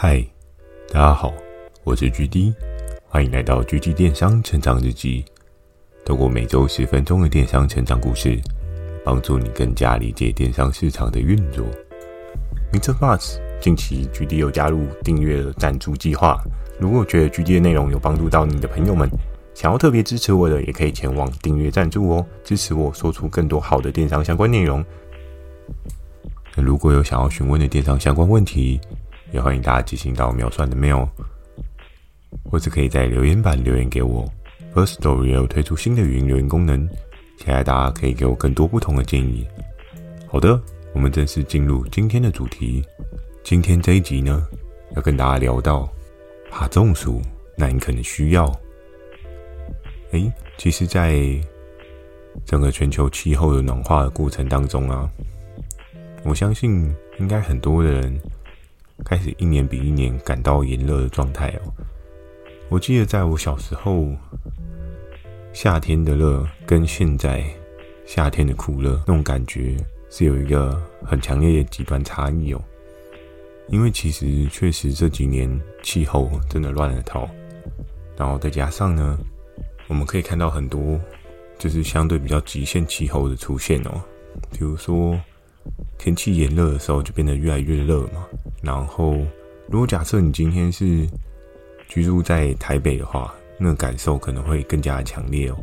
嗨，大家好，我是 GD，欢迎来到 GD 电商成长日记。透过每周十分钟的电商成长故事，帮助你更加理解电商市场的运作。Mr. Buzz，近期 GD 有加入订阅的赞助计划，如果觉得 GD 的内容有帮助到你的朋友们，想要特别支持我的，也可以前往订阅赞助哦，支持我说出更多好的电商相关内容。那如果有想要询问的电商相关问题，也欢迎大家寄信到秒算的 mail，或是可以在留言板留言给我。Firstory 也有推出新的语音留言功能，期待大家可以给我更多不同的建议。好的，我们正式进入今天的主题。今天这一集呢，要跟大家聊到怕中暑，那你可能需要。诶，其实，在整个全球气候的暖化的过程当中啊，我相信应该很多的人。开始一年比一年感到炎热的状态哦。我记得在我小时候，夏天的热跟现在夏天的酷热那种感觉是有一个很强烈的极端差异哦。因为其实确实这几年气候真的乱了套，然后再加上呢，我们可以看到很多就是相对比较极限气候的出现哦，比如说。天气炎热的时候，就变得越来越热嘛。然后，如果假设你今天是居住在台北的话，那个感受可能会更加强烈哦。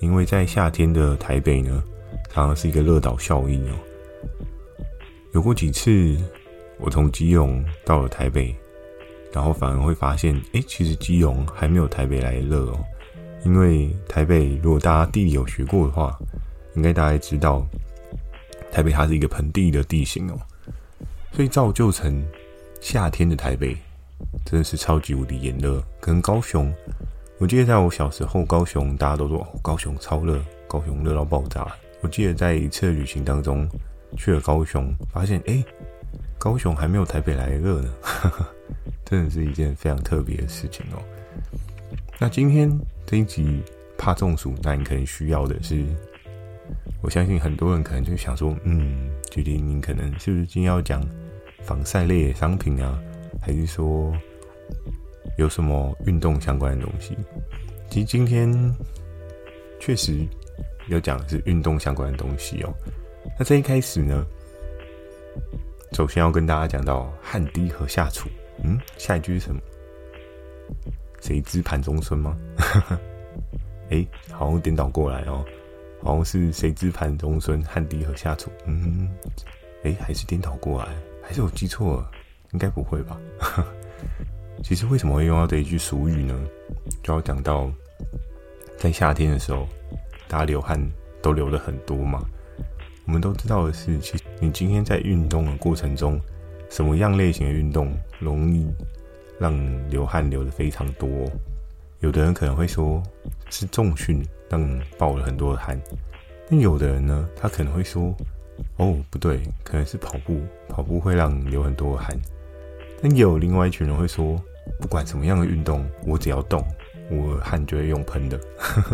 因为在夏天的台北呢，常常是一个热岛效应哦。有过几次，我从基隆到了台北，然后反而会发现，哎，其实基隆还没有台北来热哦。因为台北，如果大家地理有学过的话，应该大家知道。台北它是一个盆地的地形哦，所以造就成夏天的台北真的是超级无敌炎热。跟高雄，我记得在我小时候，高雄大家都说高雄超热，高雄热到爆炸。我记得在一次旅行当中去了高雄，发现哎，高雄还没有台北来热呢，真的是一件非常特别的事情哦。那今天这一集怕中暑，那你可能需要的是。我相信很多人可能就想说，嗯，决定你可能是不是今天要讲防晒类的商品啊，还是说有什么运动相关的东西？其实今天确实要讲的是运动相关的东西哦。那在一开始呢，首先要跟大家讲到汗滴禾下土，嗯，下一句是什么？谁知盘中餐吗？哎、欸，好像颠倒过来哦。好像是谁知盘中餐，汗滴禾下土。嗯，哎、欸，还是颠倒过来，还是我记错了？应该不会吧？其实为什么会用到这一句俗语呢？就要讲到在夏天的时候，大家流汗都流得很多嘛。我们都知道的是，其实你今天在运动的过程中，什么样类型的运动容易让流汗流得非常多？有的人可能会说是重训。让你爆了很多的汗，那有的人呢，他可能会说：“哦，不对，可能是跑步，跑步会让你流很多的汗。”但有另外一群人会说：“不管什么样的运动，我只要动，我汗就会用喷的。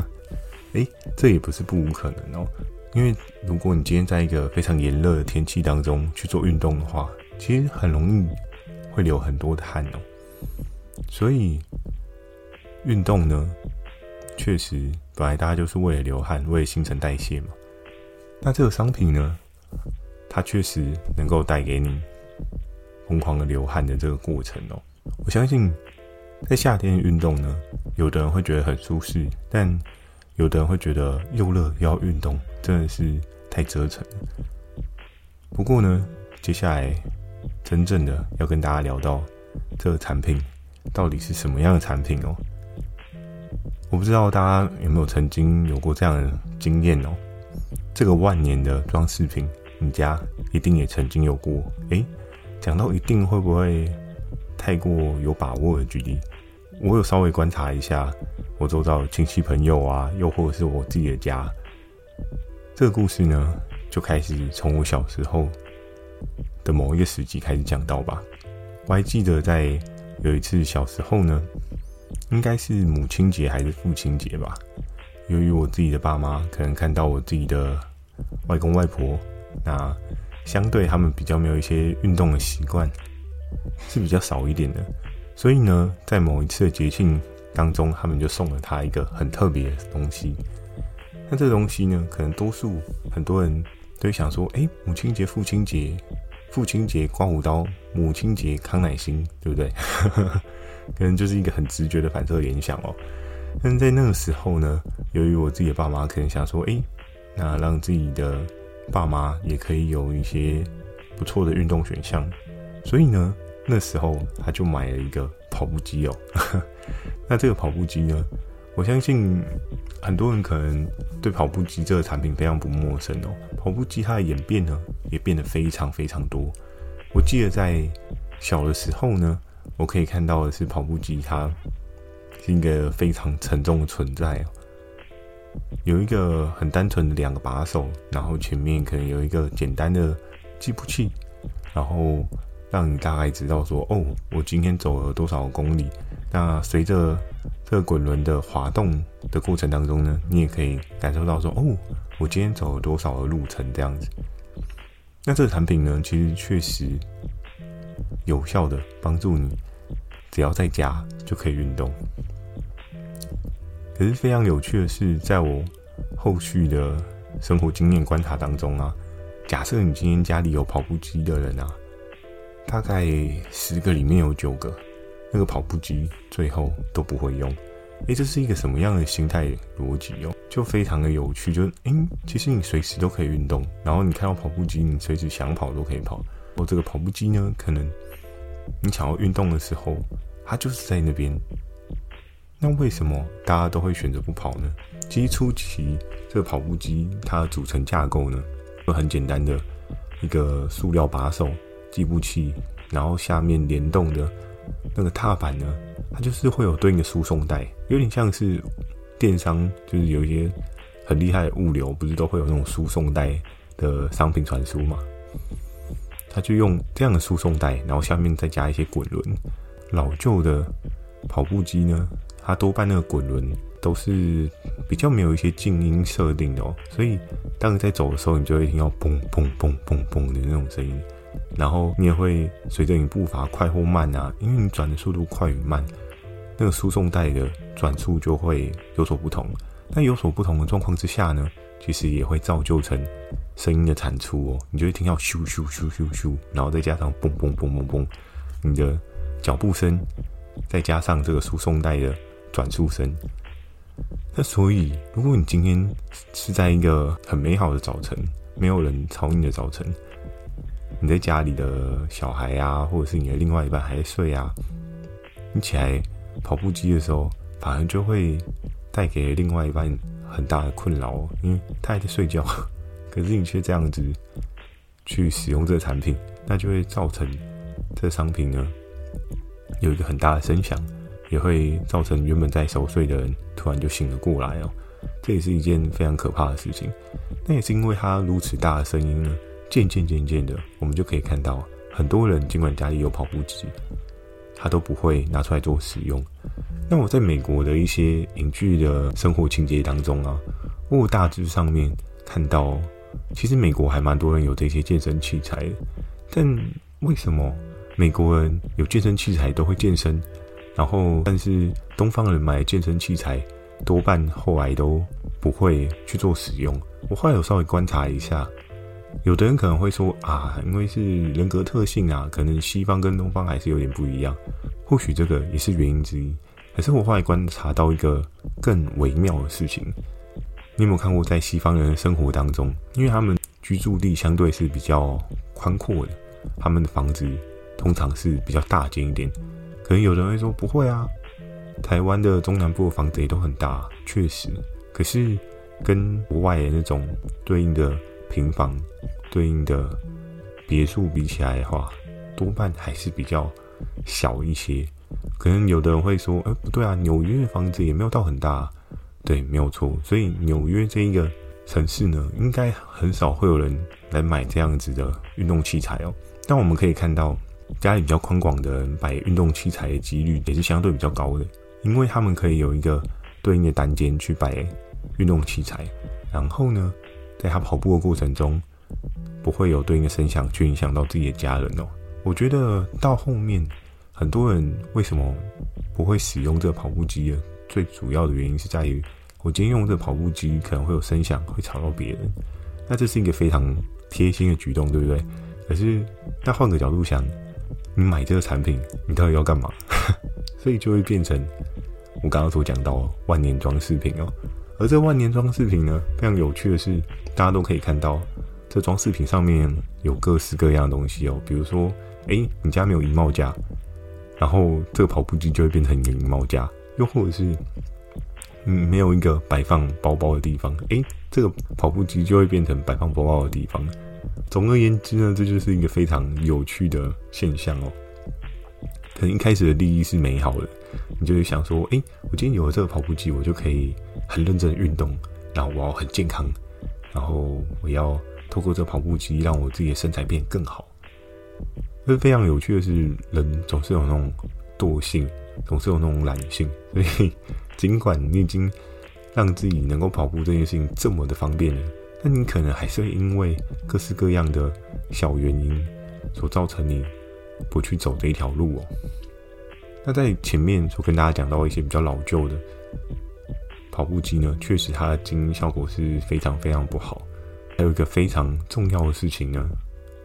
”诶，这也不是不无可能哦，因为如果你今天在一个非常炎热的天气当中去做运动的话，其实很容易会流很多的汗哦。所以运动呢，确实。本来大家就是为了流汗，为了新陈代谢嘛。那这个商品呢，它确实能够带给你疯狂的流汗的这个过程哦。我相信在夏天运动呢，有的人会觉得很舒适，但有的人会觉得又热又要运动，真的是太折腾了。不过呢，接下来真正的要跟大家聊到这个产品到底是什么样的产品哦。我不知道大家有没有曾经有过这样的经验哦？这个万年的装饰品，你家一定也曾经有过。诶，讲到一定会不会太过有把握的举例？我有稍微观察一下我周遭亲戚朋友啊，又或者是我自己的家，这个故事呢，就开始从我小时候的某一个时期开始讲到吧。我还记得在有一次小时候呢。应该是母亲节还是父亲节吧？由于我自己的爸妈可能看到我自己的外公外婆，那相对他们比较没有一些运动的习惯，是比较少一点的。所以呢，在某一次的节庆当中，他们就送了他一个很特别的东西。那这东西呢，可能多数很多人都想说：哎，母亲节、父亲节，父亲节刮胡刀，母亲节康乃馨，对不对？可能就是一个很直觉的反射联想哦。但在那个时候呢，由于我自己的爸妈可能想说：哎，那让自己的爸妈也可以有一些不错的运动选项，所以呢。那时候他就买了一个跑步机哦，那这个跑步机呢，我相信很多人可能对跑步机这个产品非常不陌生哦。跑步机它的演变呢，也变得非常非常多。我记得在小的时候呢，我可以看到的是跑步机，它是一个非常沉重的存在，有一个很单纯的两个把手，然后前面可能有一个简单的计步器，然后。让你大概知道说，哦，我今天走了多少公里。那随着这个滚轮的滑动的过程当中呢，你也可以感受到说，哦，我今天走了多少的路程这样子。那这个产品呢，其实确实有效的帮助你，只要在家就可以运动。可是非常有趣的是，在我后续的生活经验观察当中啊，假设你今天家里有跑步机的人啊。大概十个里面有九个，那个跑步机最后都不会用。诶，这是一个什么样的心态逻辑哦？就非常的有趣，就是诶，其实你随时都可以运动，然后你看到跑步机，你随时想跑都可以跑。哦，这个跑步机呢，可能你想要运动的时候，它就是在那边。那为什么大家都会选择不跑呢？其实初期这个跑步机它的组成架构呢，就很简单的一个塑料把手。计步器，然后下面联动的那个踏板呢，它就是会有对应的输送带，有点像是电商，就是有一些很厉害的物流，不是都会有那种输送带的商品传输嘛？它就用这样的输送带，然后下面再加一些滚轮。老旧的跑步机呢，它多半那个滚轮都是比较没有一些静音设定的哦，所以当你在走的时候，你就会听到砰砰砰砰砰的那种声音。然后你也会随着你步伐快或慢啊，因为你转的速度快与慢，那个输送带的转速就会有所不同。那有所不同的状况之下呢，其实也会造就成声音的产出哦。你就会听到咻咻咻咻咻，然后再加上嘣嘣嘣嘣嘣，你的脚步声，再加上这个输送带的转速声。那所以，如果你今天是在一个很美好的早晨，没有人吵你的早晨。你在家里的小孩啊，或者是你的另外一半还在睡啊，你起来跑步机的时候，反而就会带给另外一半很大的困扰，因为他还在睡觉，可是你却这样子去使用这个产品，那就会造成这商品呢有一个很大的声响，也会造成原本在熟睡的人突然就醒了过来哦，这也是一件非常可怕的事情。那也是因为它如此大的声音呢。渐渐渐渐的，我们就可以看到，很多人尽管家里有跑步机，他都不会拿出来做使用。那我在美国的一些影剧的生活情节当中啊，我大致上面看到，其实美国还蛮多人有这些健身器材的。但为什么美国人有健身器材都会健身，然后但是东方人买健身器材多半后来都不会去做使用？我后来有稍微观察一下。有的人可能会说啊，因为是人格特性啊，可能西方跟东方还是有点不一样，或许这个也是原因之一。可是我后来观察到一个更微妙的事情，你有没有看过在西方人的生活当中，因为他们居住地相对是比较宽阔的，他们的房子通常是比较大间一点。可能有人会说不会啊，台湾的中南部的房子也都很大，确实。可是跟国外的那种对应的。平房对应的别墅比起来的话，多半还是比较小一些。可能有的人会说：“哎，不对啊，纽约的房子也没有到很大。”对，没有错。所以纽约这一个城市呢，应该很少会有人来买这样子的运动器材哦。但我们可以看到，家里比较宽广的人摆运动器材的几率也是相对比较高的，因为他们可以有一个对应的单间去摆运动器材，然后呢，在他跑步的过程中，不会有对应的声响去影响到自己的家人哦。我觉得到后面，很多人为什么不会使用这个跑步机呢？最主要的原因是在于，我今天用这个跑步机可能会有声响，会吵到别人。那这是一个非常贴心的举动，对不对？可是，那换个角度想，你买这个产品，你到底要干嘛？所以就会变成我刚刚所讲到万年装饰品哦。而这万年装饰品呢，非常有趣的是，大家都可以看到，这装饰品上面有各式各样的东西哦。比如说，诶，你家没有衣帽架，然后这个跑步机就会变成你的衣帽架；又或者是，嗯，没有一个摆放包包的地方，诶，这个跑步机就会变成摆放包包的地方。总而言之呢，这就是一个非常有趣的现象哦。可能一开始的利益是美好的，你就会想说，诶，我今天有了这个跑步机，我就可以很认真的运动，然后我要很健康，然后我要透过这个跑步机让我自己的身材变更好。就是非常有趣的是，人总是有那种惰性，总是有那种懒性，所以尽管你已经让自己能够跑步这件事情这么的方便了，但你可能还是会因为各式各样的小原因所造成你不去走这一条路哦。那在前面所跟大家讲到一些比较老旧的跑步机呢，确实它的静音效果是非常非常不好。还有一个非常重要的事情呢，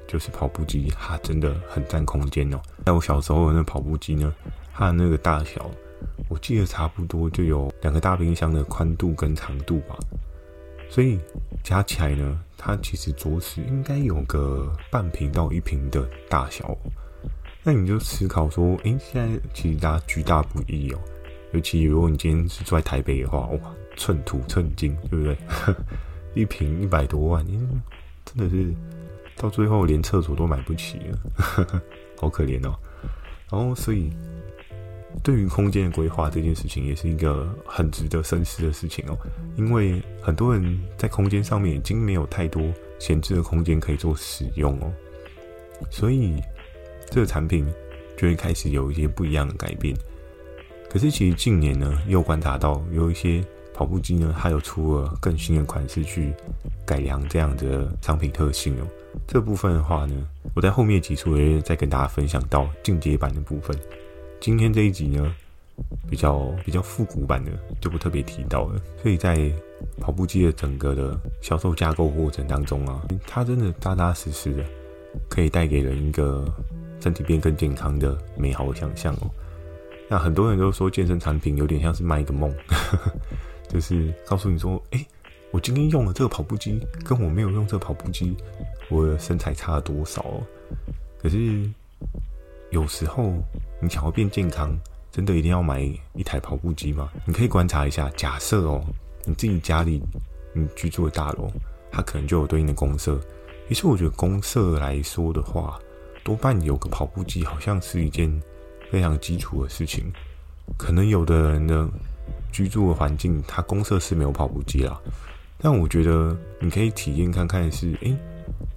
就是跑步机它真的很占空间哦。在我小时候那跑步机呢，它的那个大小，我记得差不多就有两个大冰箱的宽度跟长度吧。所以加起来呢，它其实着实应该有个半坪到一坪的大小。那你就思考说，诶、现在其实大家居大不易哦。尤其如果你今天是住在台北的话，哇，寸土寸金，对不对？一瓶一百多万，真的是到最后连厕所都买不起了，好可怜哦。然后，所以。对于空间的规划这件事情，也是一个很值得深思的事情哦。因为很多人在空间上面已经没有太多闲置的空间可以做使用哦，所以这个产品就会开始有一些不一样的改变。可是其实近年呢，又观察到有一些跑步机呢，它有出了更新的款式去改良这样的商品特性哦。这部分的话呢，我在后面几处也再跟大家分享到进阶版的部分。今天这一集呢，比较比较复古版的就不特别提到了。所以在跑步机的整个的销售架构过程当中啊，它真的扎扎实实的，可以带给人一个身体变更健康的美好的想象哦。那很多人都说健身产品有点像是卖一个梦，就是告诉你说，诶，我今天用了这个跑步机，跟我没有用这个跑步机，我的身材差了多少哦？可是。有时候你想要变健康，真的一定要买一台跑步机吗？你可以观察一下，假设哦，你自己家里你居住的大楼，它可能就有对应的公社。其实我觉得公社来说的话，多半有个跑步机，好像是一件非常基础的事情。可能有的人的居住的环境，它公设是没有跑步机啦，但我觉得你可以体验看看是，诶，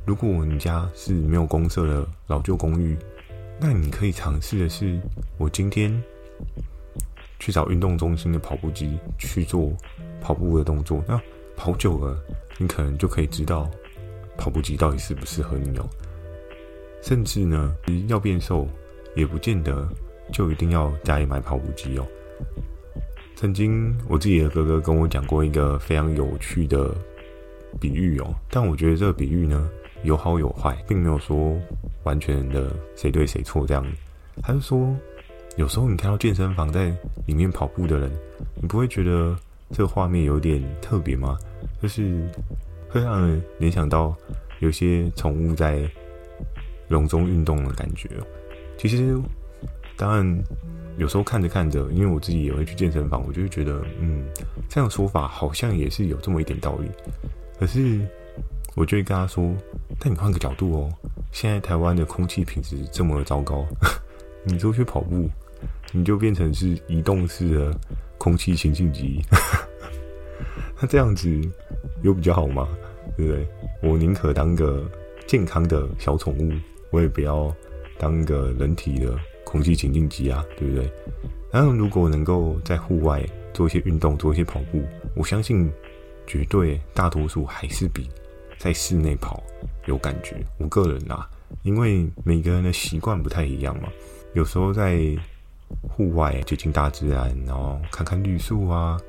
如果你家是没有公设的老旧公寓。那你可以尝试的是，我今天去找运动中心的跑步机去做跑步的动作。那跑久了，你可能就可以知道跑步机到底适不适合你哦。甚至呢，要变瘦也不见得就一定要家里买跑步机哦。曾经我自己的哥哥跟我讲过一个非常有趣的比喻哦，但我觉得这个比喻呢，有好有坏，并没有说完全的谁对谁错这样。他就说，有时候你看到健身房在里面跑步的人，你不会觉得这个画面有点特别吗？就是会让人联想到有些宠物在笼中运动的感觉。其实，当然有时候看着看着，因为我自己也会去健身房，我就会觉得，嗯，这样说法好像也是有这么一点道理。可是。我就会跟他说：“但你换个角度哦，现在台湾的空气品质这么糟糕，你出去跑步，你就变成是移动式的空气清净机，那这样子有比较好吗？对不对？我宁可当个健康的小宠物，我也不要当个人体的空气清净机啊，对不对？然后如果能够在户外做一些运动，做一些跑步，我相信绝对大多数还是比。”在室内跑有感觉，我个人啊因为每个人的习惯不太一样嘛。有时候在户外接近大自然，然后看看绿树啊，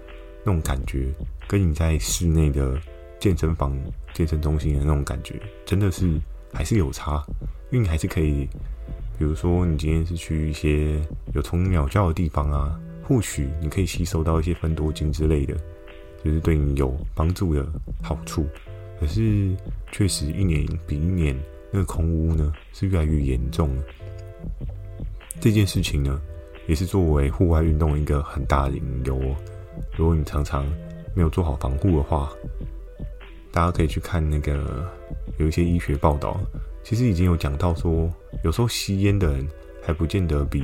那种感觉，跟你在室内的健身房、健身中心的那种感觉，真的是还是有差。因为你还是可以，比如说你今天是去一些有虫鸟叫的地方啊，或许你可以吸收到一些芬多精之类的，就是对你有帮助的好处。可是确实一年比一年，那个空污呢是越来越严重了。这件事情呢，也是作为户外运动一个很大的隐忧哦。如果你常常没有做好防护的话，大家可以去看那个有一些医学报道，其实已经有讲到说，有时候吸烟的人还不见得比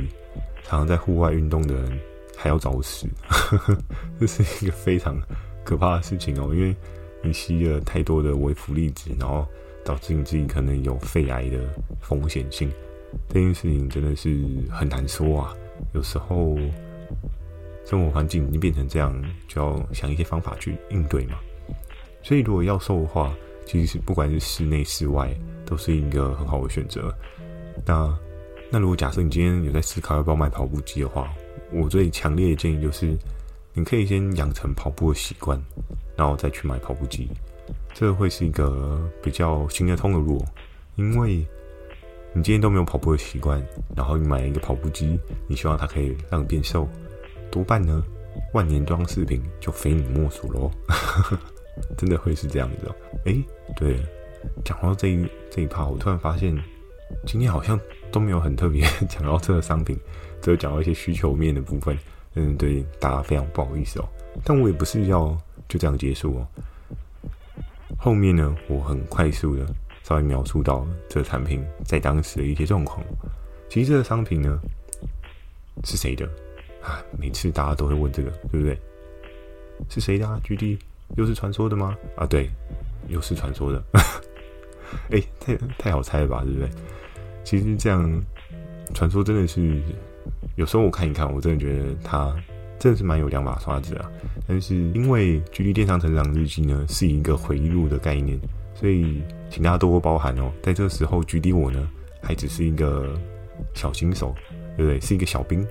常常在户外运动的人还要早死。这是一个非常可怕的事情哦，因为你吸了太多的微福粒子，然后导致你自己可能有肺癌的风险性。这件事情真的是很难说啊，有时候生活环境已经变成这样，就要想一些方法去应对嘛。所以如果要瘦的话，其实不管是室内室外，都是一个很好的选择。那那如果假设你今天有在思考要不要买跑步机的话，我最强烈的建议就是，你可以先养成跑步的习惯，然后再去买跑步机，这会是一个比较行得通的路，因为。你今天都没有跑步的习惯，然后你买了一个跑步机，你希望它可以让你变瘦，多半呢，万年装饰品就非你莫属喽，真的会是这样子哦。诶，对，讲到这一这一趴，我突然发现今天好像都没有很特别讲到这个商品，只有讲到一些需求面的部分，嗯，对大家非常不好意思哦。但我也不是要就这样结束哦，后面呢，我很快速的。稍微描述到这个产品在当时的一些状况。其实这个商品呢，是谁的啊？每次大家都会问这个，对不对？是谁的啊？GD 又是传说的吗？啊，对，又是传说的。哎、太太好猜了吧，对不对？其实这样，传说真的是有时候我看一看，我真的觉得它真的是蛮有两把刷子啊。但是因为 GD 电商成长日记呢，是一个回忆录的概念。所以，请大家多多包涵哦。在这个时候，GD 我呢，还只是一个小新手，对不对？是一个小兵，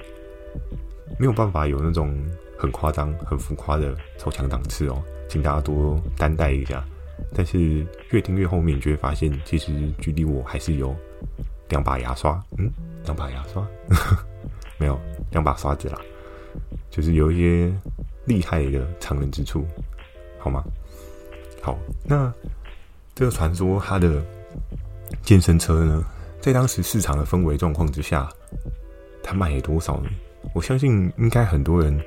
没有办法有那种很夸张、很浮夸的超强档次哦。请大家多担待一下。但是越听越后面，就会发现，其实距离我还是有两把牙刷，嗯，两把牙刷，没有两把刷子啦，就是有一些厉害的常人之处，好吗？好，那。这个传说，它的健身车呢，在当时市场的氛围状况之下，它卖了多少呢？我相信应该很多人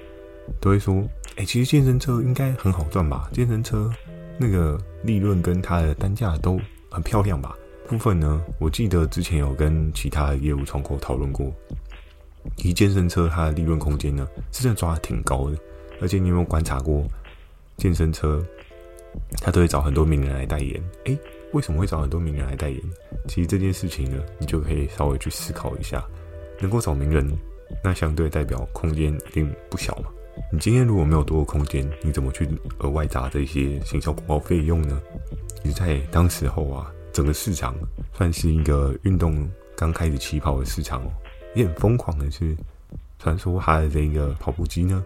都会说：“哎，其实健身车应该很好赚吧？健身车那个利润跟它的单价都很漂亮吧？”部分呢，我记得之前有跟其他的业务窗口讨论过，一健身车它的利润空间呢，是真的抓的挺高的。而且你有没有观察过健身车？他都会找很多名人来代言，诶，为什么会找很多名人来代言？其实这件事情呢，你就可以稍微去思考一下。能够找名人，那相对代表空间一定不小嘛。你今天如果没有多的空间，你怎么去额外砸这些行销广告费用呢？其实，在当时候啊，整个市场算是一个运动刚开始起跑的市场哦，也很疯狂的是，传说他的这个跑步机呢。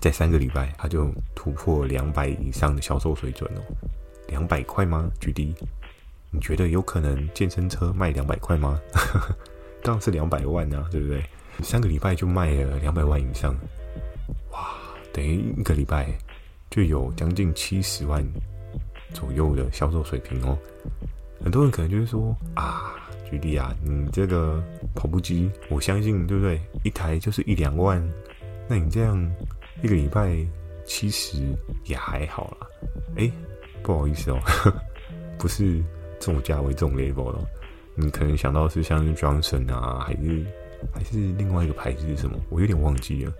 在三个礼拜，他就突破两百以上的销售水准哦。两百块吗？GD，你觉得有可能健身车卖两百块吗？当然是两百万啊，对不对？三个礼拜就卖了两百万以上，等于一个礼拜就有将近七十万左右的销售水平哦。很多人可能就是说啊举例啊，你这个跑步机，我相信对不对？一台就是一两万，那你这样。一个礼拜七十也还好啦，哎，不好意思哦，不是这种价位这种 level 了。你可能想到是像是 Johnson 啊，还是还是另外一个牌子是什么？我有点忘记了。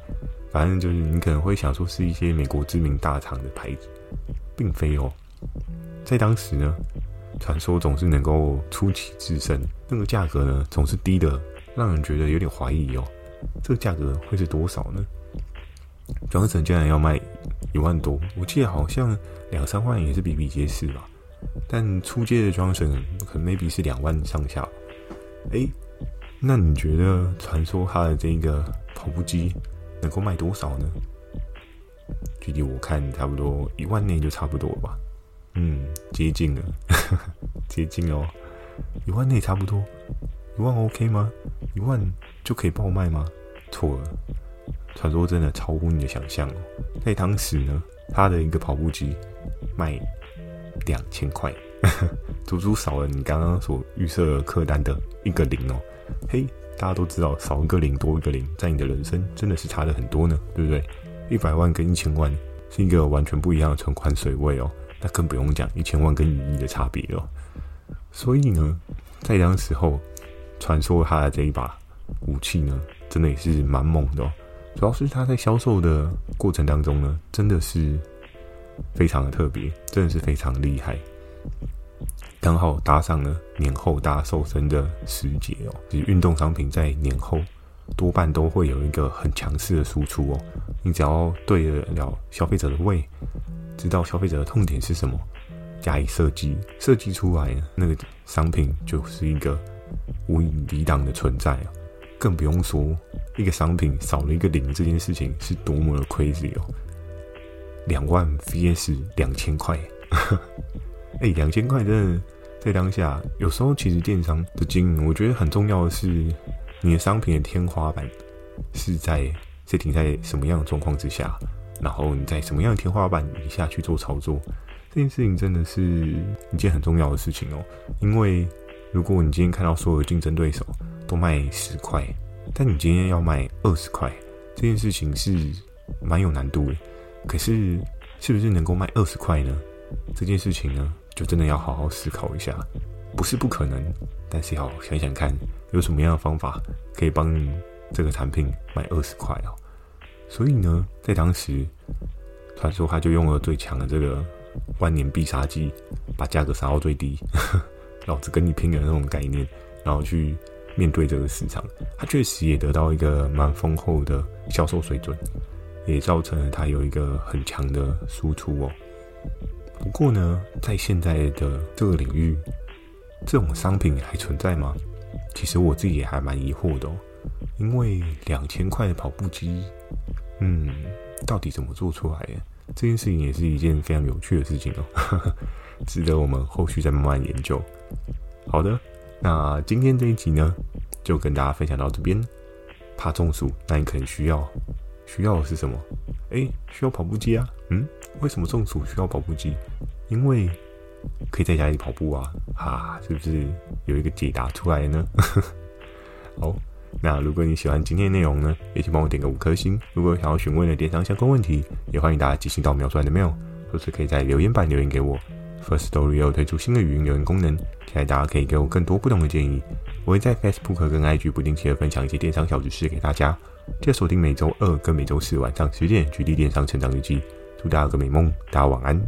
反正就是你可能会想说是一些美国知名大厂的牌子，并非哦。在当时呢，传说总是能够出奇制胜，那个价格呢总是低的，让人觉得有点怀疑哦。这个价格会是多少呢？Johnson 竟然要卖一万多，我记得好像两三万也是比比皆是吧。但初阶的装绳可能 maybe 是两万上下。哎，那你觉得传说它的这个跑步机能够卖多少呢？具体我看差不多一万内就差不多吧。嗯，接近了，接近哦，一万内差不多，一万 OK 吗？一万就可以爆卖吗？错了，传说真的超乎你的想象哦。在当时呢，他的一个跑步机卖两千块，足足少了你刚刚所预设客单的一个零哦。嘿，大家都知道，少一个零多一个零，在你的人生真的是差的很多呢，对不对？一百万跟一千万是一个完全不一样的存款水位哦。那更不用讲一千万跟一亿的差别了。所以呢，在当时候，传说他的这一把武器呢，真的也是蛮猛的哦。主要是他在销售的过程当中呢，真的是非常的特别，真的是非常厉害。刚好搭上了年后大瘦身的时节哦，其实运动商品在年后多半都会有一个很强势的输出哦。你只要对得了消费者的胃。知道消费者的痛点是什么，加以设计，设计出来那个商品就是一个无以抵挡的存在啊！更不用说一个商品少了一个零这件事情是多么的 crazy 哦！两万 vs 两千块，哎，两千块真的在当下，有时候其实电商的经营，我觉得很重要的是你的商品的天花板是在是停在什么样的状况之下。然后你在什么样的天花板以下去做操作，这件事情真的是一件很重要的事情哦。因为如果你今天看到所有的竞争对手都卖十块，但你今天要卖二十块，这件事情是蛮有难度的。可是是不是能够卖二十块呢？这件事情呢，就真的要好好思考一下。不是不可能，但是要想想看有什么样的方法可以帮你这个产品卖二十块哦。所以呢，在当时，传说他就用了最强的这个万年必杀技，把价格杀到最低，老子跟你拼的那种概念，然后去面对这个市场，他确实也得到一个蛮丰厚的销售水准，也造成了他有一个很强的输出哦。不过呢，在现在的这个领域，这种商品还存在吗？其实我自己也还蛮疑惑的哦，因为两千块的跑步机。嗯，到底怎么做出来的？这件事情也是一件非常有趣的事情哦，值得我们后续再慢慢研究。好的，那今天这一集呢，就跟大家分享到这边。怕中暑，那你可能需要需要的是什么？哎，需要跑步机啊。嗯，为什么中暑需要跑步机？因为可以在家里跑步啊。啊，是不是有一个解答出来呢？好。那如果你喜欢今天的内容呢，也请帮我点个五颗星。如果想要询问的电商相关问题，也欢迎大家寄信到描述栏的 mail，或是可以在留言板留言给我。First Story 又推出新的语音留言功能，期待大家可以给我更多不同的建议。我会在 Facebook 跟 IG 不定期的分享一些电商小知识给大家。记得锁定每周二跟每周四晚上十点，GD 电商成长日记。祝大家有个美梦，大家晚安。